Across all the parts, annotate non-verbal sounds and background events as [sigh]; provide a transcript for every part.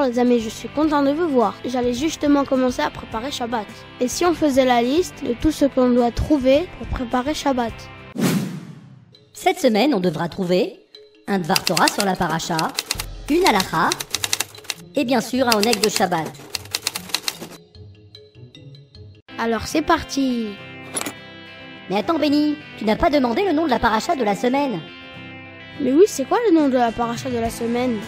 Bonjour les amis, je suis content de vous voir. J'allais justement commencer à préparer Shabbat. Et si on faisait la liste de tout ce qu'on doit trouver pour préparer Shabbat? Cette semaine, on devra trouver un Dvar Torah sur la paracha, une halacha et bien sûr un oneg de Shabbat. Alors c'est parti Mais attends Benny, tu n'as pas demandé le nom de la paracha de la semaine Mais oui, c'est quoi le nom de la paracha de la semaine?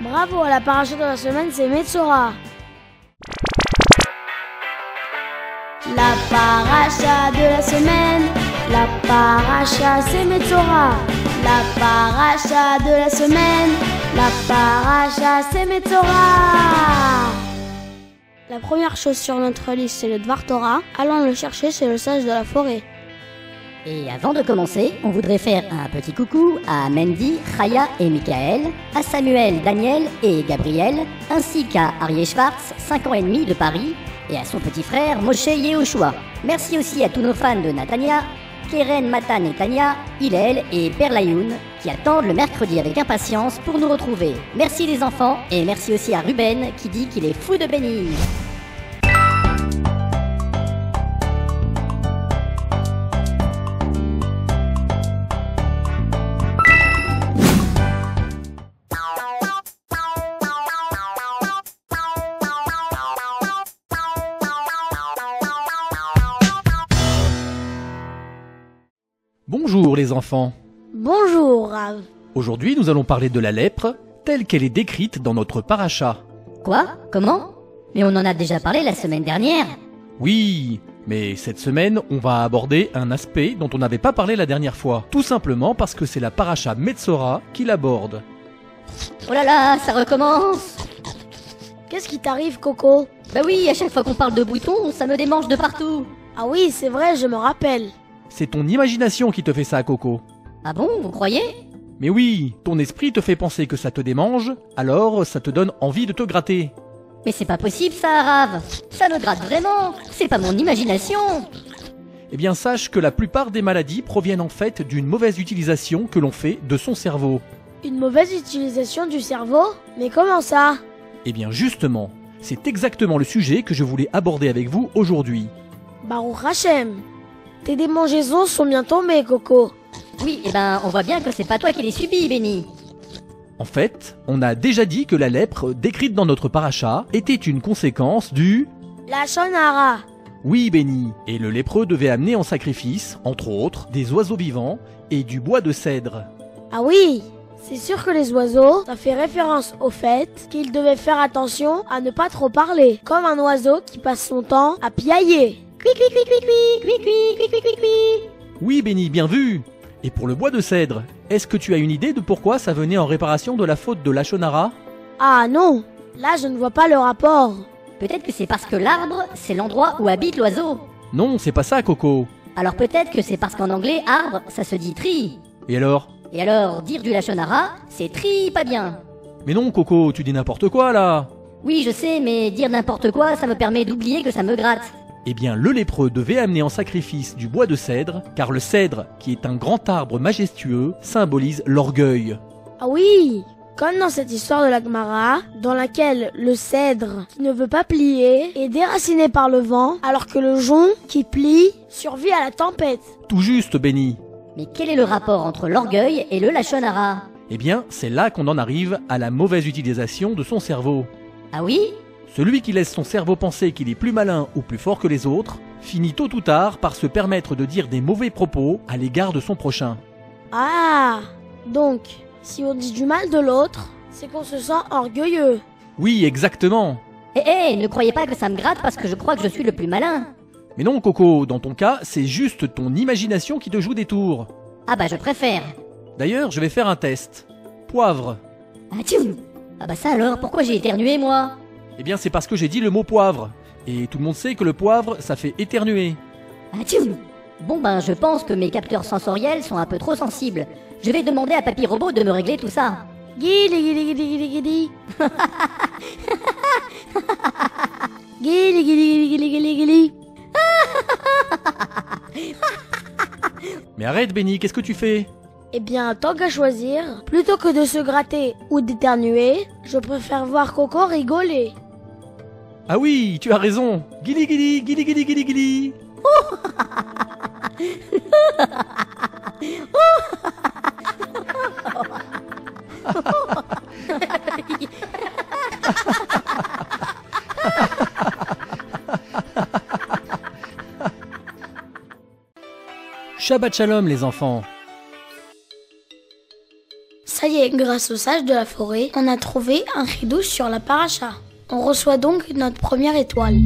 Bravo, la paracha de la semaine c'est Metzora La paracha de la semaine, la paracha c'est Metzora La paracha de la semaine, la paracha c'est Metzora La première chose sur notre liste c'est le Dvar Torah. Allons le chercher chez le sage de la forêt. Et avant de commencer, on voudrait faire un petit coucou à Mandy, Chaya et Michael, à Samuel, Daniel et Gabriel, ainsi qu'à Arié Schwartz, 5 ans et demi de Paris, et à son petit frère Moshe Yehoshua. Merci aussi à tous nos fans de Natania, Keren, Matan et Tania, Hillel et Perlayoun, qui attendent le mercredi avec impatience pour nous retrouver. Merci les enfants, et merci aussi à Ruben qui dit qu'il est fou de bénir. Enfants. Bonjour Rav. Aujourd'hui nous allons parler de la lèpre telle qu'elle est décrite dans notre paracha. Quoi? Comment? Mais on en a déjà parlé la semaine dernière. Oui, mais cette semaine on va aborder un aspect dont on n'avait pas parlé la dernière fois. Tout simplement parce que c'est la paracha Metzora qui l'aborde. Oh là là, ça recommence Qu'est-ce qui t'arrive Coco? Bah oui, à chaque fois qu'on parle de boutons, ça me démange de partout. Ah oui, c'est vrai, je me rappelle. C'est ton imagination qui te fait ça, Coco. Ah bon, vous croyez? Mais oui, ton esprit te fait penser que ça te démange, alors ça te donne envie de te gratter. Mais c'est pas possible ça, Arav Ça me gratte vraiment C'est pas mon imagination Eh bien sache que la plupart des maladies proviennent en fait d'une mauvaise utilisation que l'on fait de son cerveau. Une mauvaise utilisation du cerveau? Mais comment ça? Eh bien justement, c'est exactement le sujet que je voulais aborder avec vous aujourd'hui. Baruch Hashem Tes démangeaisons sont bien tombées, Coco. Oui, eh ben, on voit bien que c'est pas toi qui les subis, Benny. En fait, on a déjà dit que la lèpre décrite dans notre paracha était une conséquence du... La Shonara. Oui, béni. Et le lépreux devait amener en sacrifice, entre autres, des oiseaux vivants et du bois de cèdre. Ah oui c'est sûr que les oiseaux, ça fait référence au fait qu'ils devaient faire attention à ne pas trop parler, comme un oiseau qui passe son temps à piailler. Oui, Benny, bien vu. Et pour le bois de cèdre, est-ce que tu as une idée de pourquoi ça venait en réparation de la faute de Lachonara? Ah non Là, je ne vois pas le rapport. Peut-être que c'est parce que l'arbre, c'est l'endroit où habite l'oiseau. Non, c'est pas ça, Coco. Alors peut-être que c'est parce qu'en anglais, arbre, ça se dit tri. Et alors? Et alors, dire du Lachonara, c'est tri pas bien. Mais non, Coco, tu dis n'importe quoi, là. Oui, je sais, mais dire n'importe quoi, ça me permet d'oublier que ça me gratte. Eh bien, le lépreux devait amener en sacrifice du bois de cèdre, car le cèdre, qui est un grand arbre majestueux, symbolise l'orgueil. Ah oui Comme dans cette histoire de la Gemara, dans laquelle le cèdre, qui ne veut pas plier, est déraciné par le vent, alors que le jonc, qui plie, survit à la tempête. Tout juste, béni. Mais quel est le rapport entre l'orgueil et le lachonara? Eh bien, c'est là qu'on en arrive à la mauvaise utilisation de son cerveau. Ah oui? Celui qui laisse son cerveau penser qu'il est plus malin ou plus fort que les autres, finit tôt ou tard par se permettre de dire des mauvais propos à l'égard de son prochain. Ah Donc, si on dit du mal de l'autre, c'est qu'on se sent orgueilleux. Oui, exactement. Eh eh, ne croyez pas que ça me gratte parce que je crois que je suis le plus malin. Mais non, Coco, dans ton cas, c'est juste ton imagination qui te joue des tours. Ah bah je préfère. D'ailleurs, je vais faire un test. Poivre. Ah tchoum Ah bah ça alors, pourquoi j'ai éternué moi? Eh bien, c'est parce que j'ai dit le mot poivre. Et tout le monde sait que le poivre, ça fait éternuer. Ah tchoum Bon ben je pense que mes capteurs sensoriels sont un peu trop sensibles. Je vais demander à Papy Robot de me régler tout ça. Guili guili guili guili guili. Guili guili guili guili guili. Mais arrête, Benny, qu'est-ce que tu fais Eh bien, tant qu'à choisir, plutôt que de se gratter ou d'éternuer, je préfère voir Coco rigoler. Ah oui, tu as raison. Guili guili, guili guili guili guili. Shabbat shalom les enfants. Ça y est, grâce au sage de la forêt, on a trouvé un ridouche sur la paracha. On reçoit donc notre première étoile.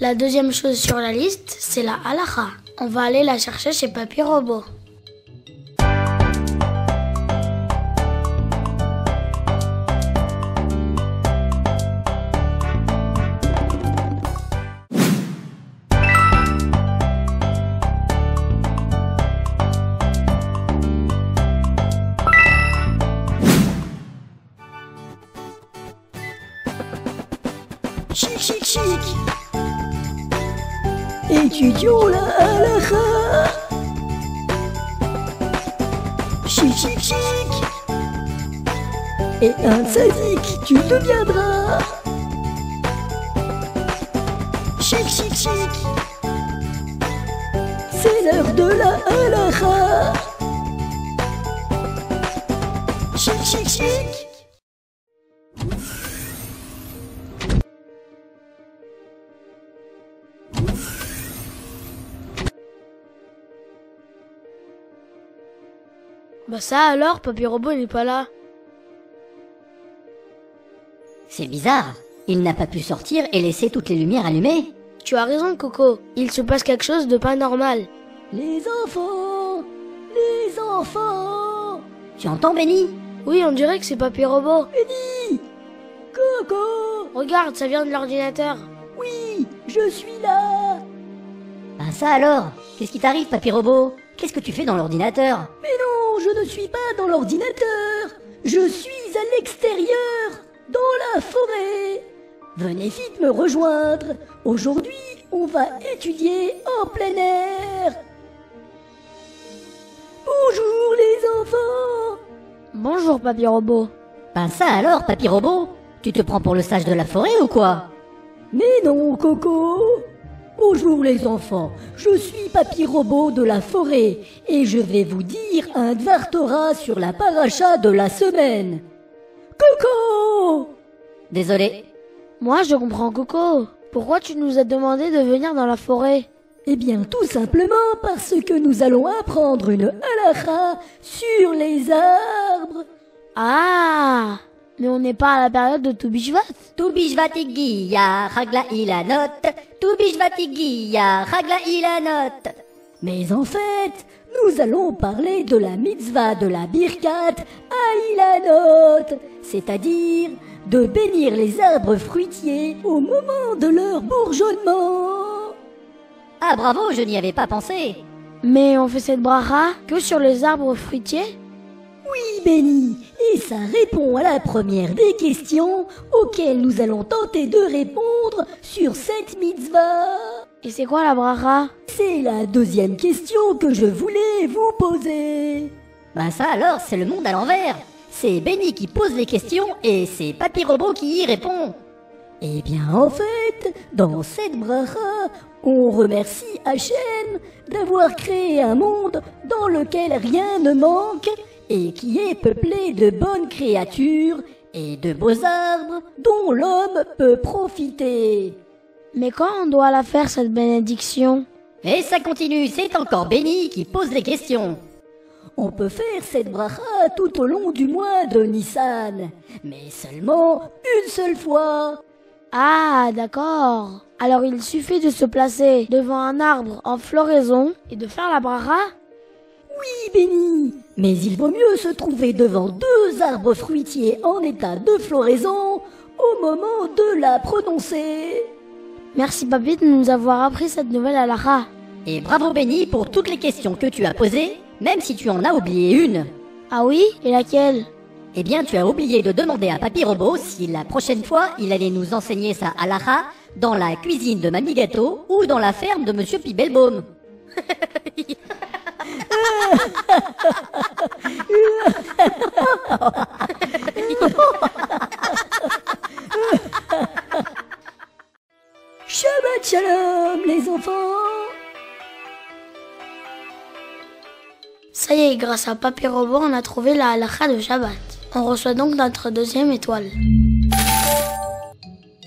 La deuxième chose sur la liste, c'est la halacha. On va aller la chercher chez Papy Robot. Et un sadique, tu deviendras. Chic, chic, chic. C'est l'heure de la halakha. Chic, chic, chic. Bah ça alors, Papy Robot n'est pas là. C'est bizarre. Il n'a pas pu sortir et laisser toutes les lumières allumées. Tu as raison, Coco. Il se passe quelque chose de pas normal. Les enfants Les enfants Tu entends, Benny? Oui, on dirait que c'est Papy Robot. Benny Coco Regarde, ça vient de l'ordinateur. Oui, je suis là Ben ça alors? Qu'est-ce qui t'arrive, papy robot? Qu'est-ce que tu fais dans l'ordinateur? Mais non, je ne suis pas dans l'ordinateur Je suis à l'extérieur, dans la forêt. Venez vite me rejoindre. Aujourd'hui, on va étudier en plein air. Bonjour les enfants. Bonjour, Papy Robot. Ben ça alors, papy robot Tu te prends pour le sage de la forêt ou quoi? Mais non, Coco. Bonjour les enfants, je suis Papy Robot de la forêt et je vais vous dire un Dvar Torah sur la paracha de la semaine. Coco Désolé. Moi, je comprends Coco. Pourquoi tu nous as demandé de venir dans la forêt? Eh bien, tout simplement parce que nous allons apprendre une halakha sur les arbres. Ah Mais on n'est pas à la période de Toubishvat. Tubishvatigia, ragla ilanot. Tubishvatigia, ragla ilanot. Mais en fait, nous allons parler de la mitzvah de la Birkat Aïlanot, c'est-à-dire de bénir les arbres fruitiers au moment de leur bourgeonnement. Ah bravo, je n'y avais pas pensé. Mais on fait cette bracha que sur les arbres fruitiers? Oui, Benny, et ça répond à la première des questions auxquelles nous allons tenter de répondre sur cette mitzvah. Et c'est quoi la bracha? C'est la deuxième question que je voulais vous poser. Ben ça alors, c'est le monde à l'envers. C'est Benny qui pose les questions et c'est Papy Robot qui y répond. Eh bien, en fait, dans cette bracha, on remercie Hachem d'avoir créé un monde dans lequel rien ne manque et qui est peuplé de bonnes créatures et de beaux arbres dont l'homme peut profiter. Mais quand on doit la faire cette bénédiction Et ça continue, c'est encore Benny qui pose les questions. On peut faire cette bracha tout au long du mois de Nissan, mais seulement une seule fois. Ah, d'accord. Alors il suffit de se placer devant un arbre en floraison et de faire la bracha Oui, Benny, mais il vaut mieux se trouver devant deux arbres fruitiers en état de floraison au moment de la prononcer. Merci papy de nous avoir appris cette nouvelle halakha. Et bravo Benny pour toutes les questions que tu as posées, même si tu en as oublié une. Ah oui? Et laquelle? Eh bien, tu as oublié de demander à Papy Robot si la prochaine fois il allait nous enseigner sa halakha dans la cuisine de Mamie Gâteau ou dans la ferme de Monsieur Pibelbaum. [laughs] Est, grâce à Papy Robot, on a trouvé la halakha de Shabbat. On reçoit donc notre deuxième étoile.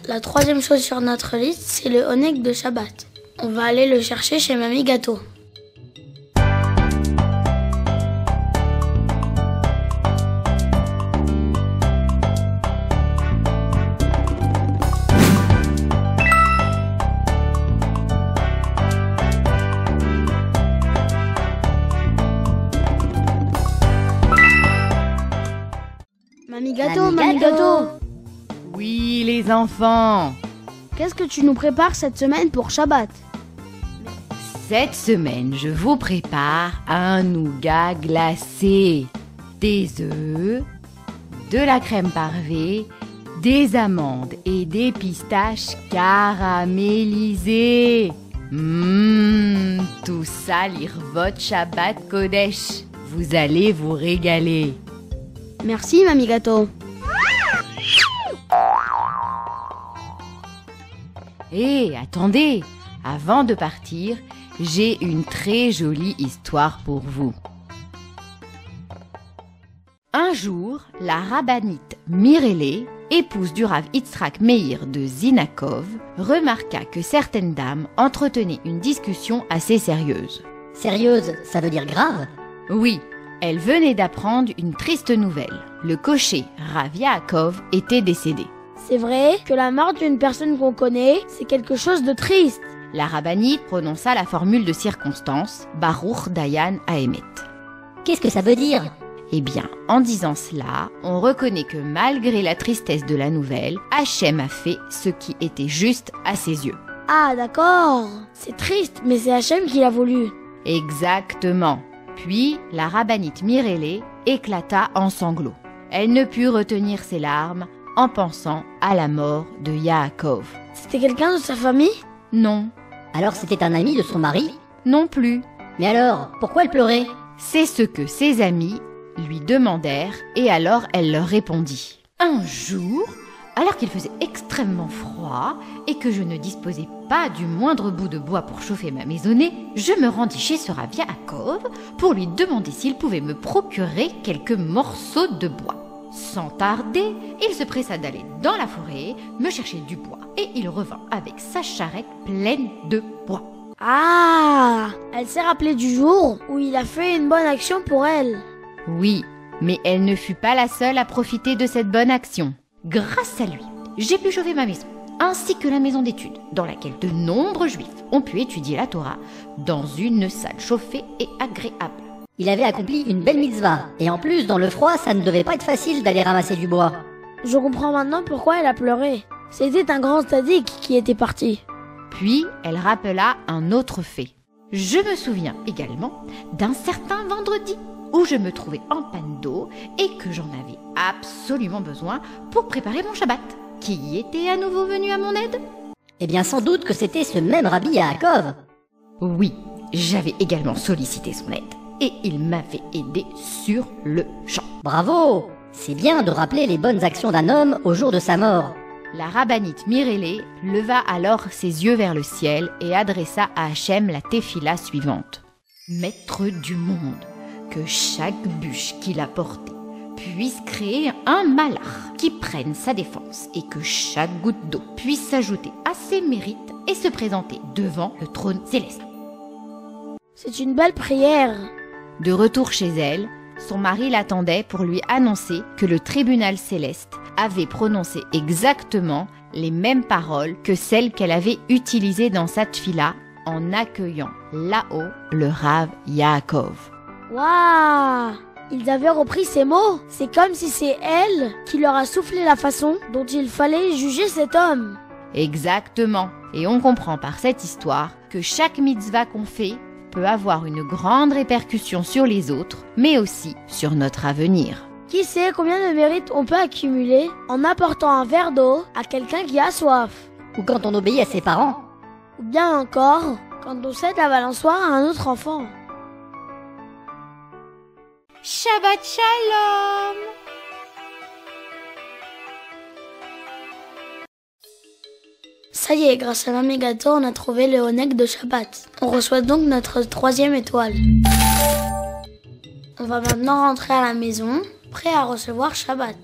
La troisième chose sur notre liste, c'est le Onek de Shabbat. On va aller le chercher chez Mamie Gâteau. Mamie Gâteau, Mamie Mamie Gâteau. Gâteau Oui, les enfants. Qu'est-ce que tu nous prépares cette semaine pour Shabbat? Cette semaine, je vous prépare un nougat glacé, des œufs, de la crème parvée, des amandes et des pistaches caramélisées. Mmm, tout ça lire votre Shabbat Kodesh. Vous allez vous régaler. Merci, Mamie Gâteau. Hé, attendez Avant de partir, j'ai une très jolie histoire pour vous. Un jour, la rabbinite Mirele, épouse du Rav Yitzhak Meir de Zinakov, remarqua que certaines dames entretenaient une discussion assez sérieuse. Sérieuse, ça veut dire grave? Oui, elle venait d'apprendre une triste nouvelle. Le cocher Rav Yaakov était décédé. C'est vrai que la mort d'une personne qu'on connaît, c'est quelque chose de triste. La rabbinite prononça la formule de circonstance Baruch Dayan Haemet. Qu'est-ce que ça veut dire? Eh bien, en disant cela, on reconnaît que malgré la tristesse de la nouvelle, Hachem a fait ce qui était juste à ses yeux. Ah, d'accord. C'est triste, mais c'est Hachem qui l'a voulu. Exactement. Puis, la rabbinite Mirele éclata en sanglots. Elle ne put retenir ses larmes en pensant à la mort de Yaakov. C'était quelqu'un de sa famille? Non, Alors c'était un ami de son mari? Non plus. Mais alors, pourquoi elle pleurait? C'est ce que ses amis lui demandèrent et alors elle leur répondit. Un jour, alors qu'il faisait extrêmement froid et que je ne disposais pas du moindre bout de bois pour chauffer ma maisonnée, je me rendis chez ce Rav Yaakov pour lui demander s'il pouvait me procurer quelques morceaux de bois. Sans tarder, il se pressa d'aller dans la forêt, me chercher du bois et il revint avec sa charrette pleine de bois. Ah Elle s'est rappelée du jour où il a fait une bonne action pour elle. Oui, mais elle ne fut pas la seule à profiter de cette bonne action. Grâce à lui, j'ai pu chauffer ma maison, ainsi que la maison d'études, dans laquelle de nombreux juifs ont pu étudier la Torah dans une salle chauffée et agréable. Il avait accompli une belle mitzvah. Et en plus, dans le froid, ça ne devait pas être facile d'aller ramasser du bois. Je comprends maintenant pourquoi elle a pleuré. C'était un grand sadique qui était parti. Puis elle rappela un autre fait. Je me souviens également d'un certain vendredi où je me trouvais en panne d'eau et que j'en avais absolument besoin pour préparer mon Shabbat. Qui était à nouveau venu à mon aide Eh bien, sans doute que c'était ce même Rabbi Yaakov. Oui, j'avais également sollicité son aide et il m'avait aidé sur le champ. Bravo C'est bien de rappeler les bonnes actions d'un homme au jour de sa mort. La rabbinite Mirele leva alors ses yeux vers le ciel et adressa à Hachem la tefila suivante. Maître du monde, que chaque bûche qu'il a portée puisse créer un malach qui prenne sa défense et que chaque goutte d'eau puisse s'ajouter à ses mérites et se présenter devant le trône céleste. C'est une belle prière. De retour chez elle, son mari l'attendait pour lui annoncer que le tribunal céleste avait prononcé exactement les mêmes paroles que celles qu'elle avait utilisées dans sa tfila en accueillant là-haut le Rav Yaakov. Waouh Ils avaient repris ces mots. C'est comme si c'est elle qui leur a soufflé la façon dont il fallait juger cet homme. Exactement. Et on comprend par cette histoire que chaque mitzvah qu'on fait peut avoir une grande répercussion sur les autres, mais aussi sur notre avenir. Qui sait combien de mérites on peut accumuler en apportant un verre d'eau à quelqu'un qui a soif Ou quand on obéit à ses parents. Ou bien encore quand on cède la balançoire à un autre enfant. Shabbat Shalom Ça y est, grâce à Gâteau, on a trouvé le Honek de Shabbat. On reçoit donc notre troisième étoile. On va maintenant rentrer à la maison, prêt à recevoir Shabbat.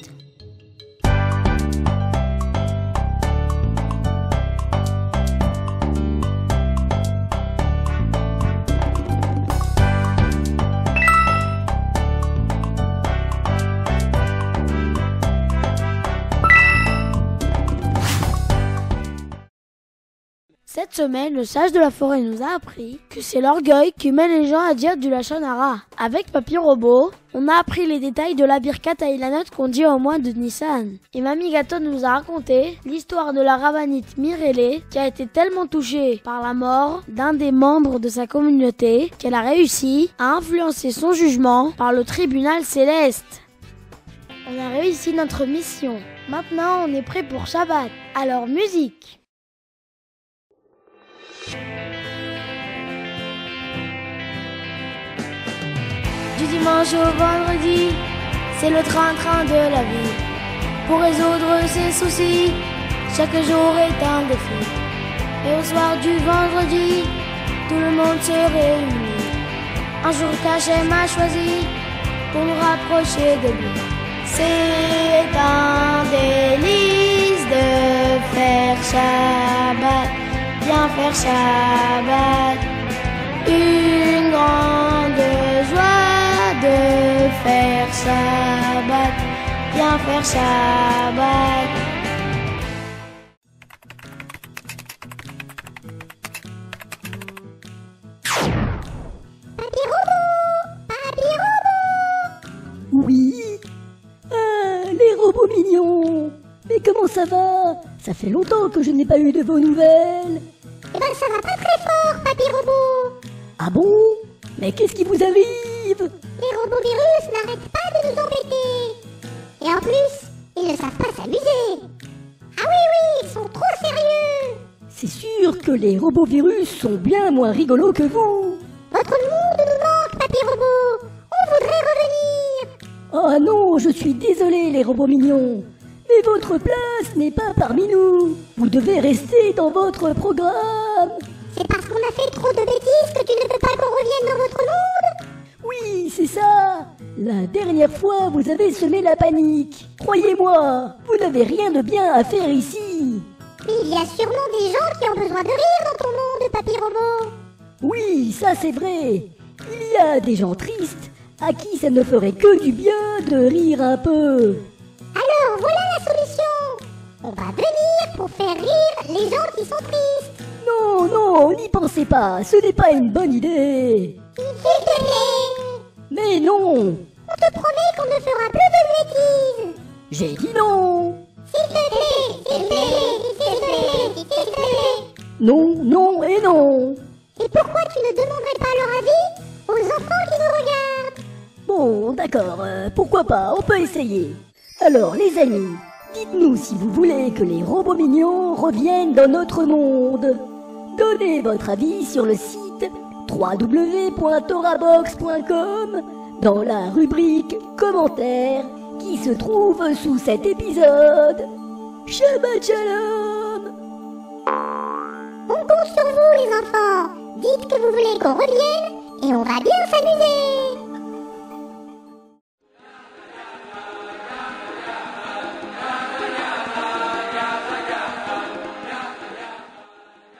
Semaine, le sage de la forêt nous a appris que c'est l'orgueil qui mène les gens à dire du lachonara. Avec Papy Robot, on a appris les détails de la birkat à Ilanot qu'on dit au mois de Nissan. Et Mamie Gâteau nous a raconté l'histoire de la rabbinite Mirele qui a été tellement touchée par la mort d'un des membres de sa communauté qu'elle a réussi à influencer son jugement par le tribunal céleste. On a réussi notre mission. Maintenant, on est prêt pour Shabbat. Alors, musique Du dimanche au vendredi, c'est le train-train de la vie. Pour résoudre ses soucis, chaque jour est un défi. Et au soir du vendredi, tout le monde se réunit. Un jour caché m'a choisi pour nous rapprocher de lui. C'est un délice de faire Shabbat, bien faire Shabbat. Une grande faire Shabbat, bien faire Shabbat. Oui. Ah, les robots mignons. Mais comment ça va? Ça fait longtemps que je n'ai pas eu de vos nouvelles. Eh ben ça va pas très fort, papy robot. Ah bon? Mais qu'est-ce qui vous arrive? C'est sûr que les robots virus sont bien moins rigolos que vous Votre monde nous manque, papy robot. On voudrait revenir. Oh non, je suis désolé les robots mignons Mais votre place n'est pas parmi nous Vous devez rester dans votre programme C'est parce qu'on a fait trop de bêtises que tu ne veux pas qu'on revienne dans votre monde? Oui, c'est ça La dernière fois, vous avez semé la panique. Croyez-moi, vous n'avez rien de bien à faire ici. Mais il y a sûrement des gens qui ont besoin de rire dans ton monde, papy robot. Oui, ça c'est vrai. Il y a des gens tristes à qui ça ne ferait que du bien de rire un peu. Alors voilà la solution. On va venir pour faire rire les gens qui sont tristes. Non, non, n'y pensez pas, ce n'est pas une bonne idée. S'il te plaît. Mais non, On te promet qu'on ne fera plus de bêtises. j'ai dit non. Non, non et non. Et pourquoi tu ne demanderais pas leur avis aux enfants qui nous regardent? Bon, d'accord, euh, pourquoi pas, on peut essayer. Alors, les amis, dites-nous si vous voulez que les robots mignons reviennent dans notre monde. Donnez votre avis sur le site www.torabox.com dans la rubrique commentaires qui se trouve sous cet épisode. Shabbat Shalom On compte sur vous, les enfants. Dites que vous voulez qu'on revienne et on va bien s'amuser.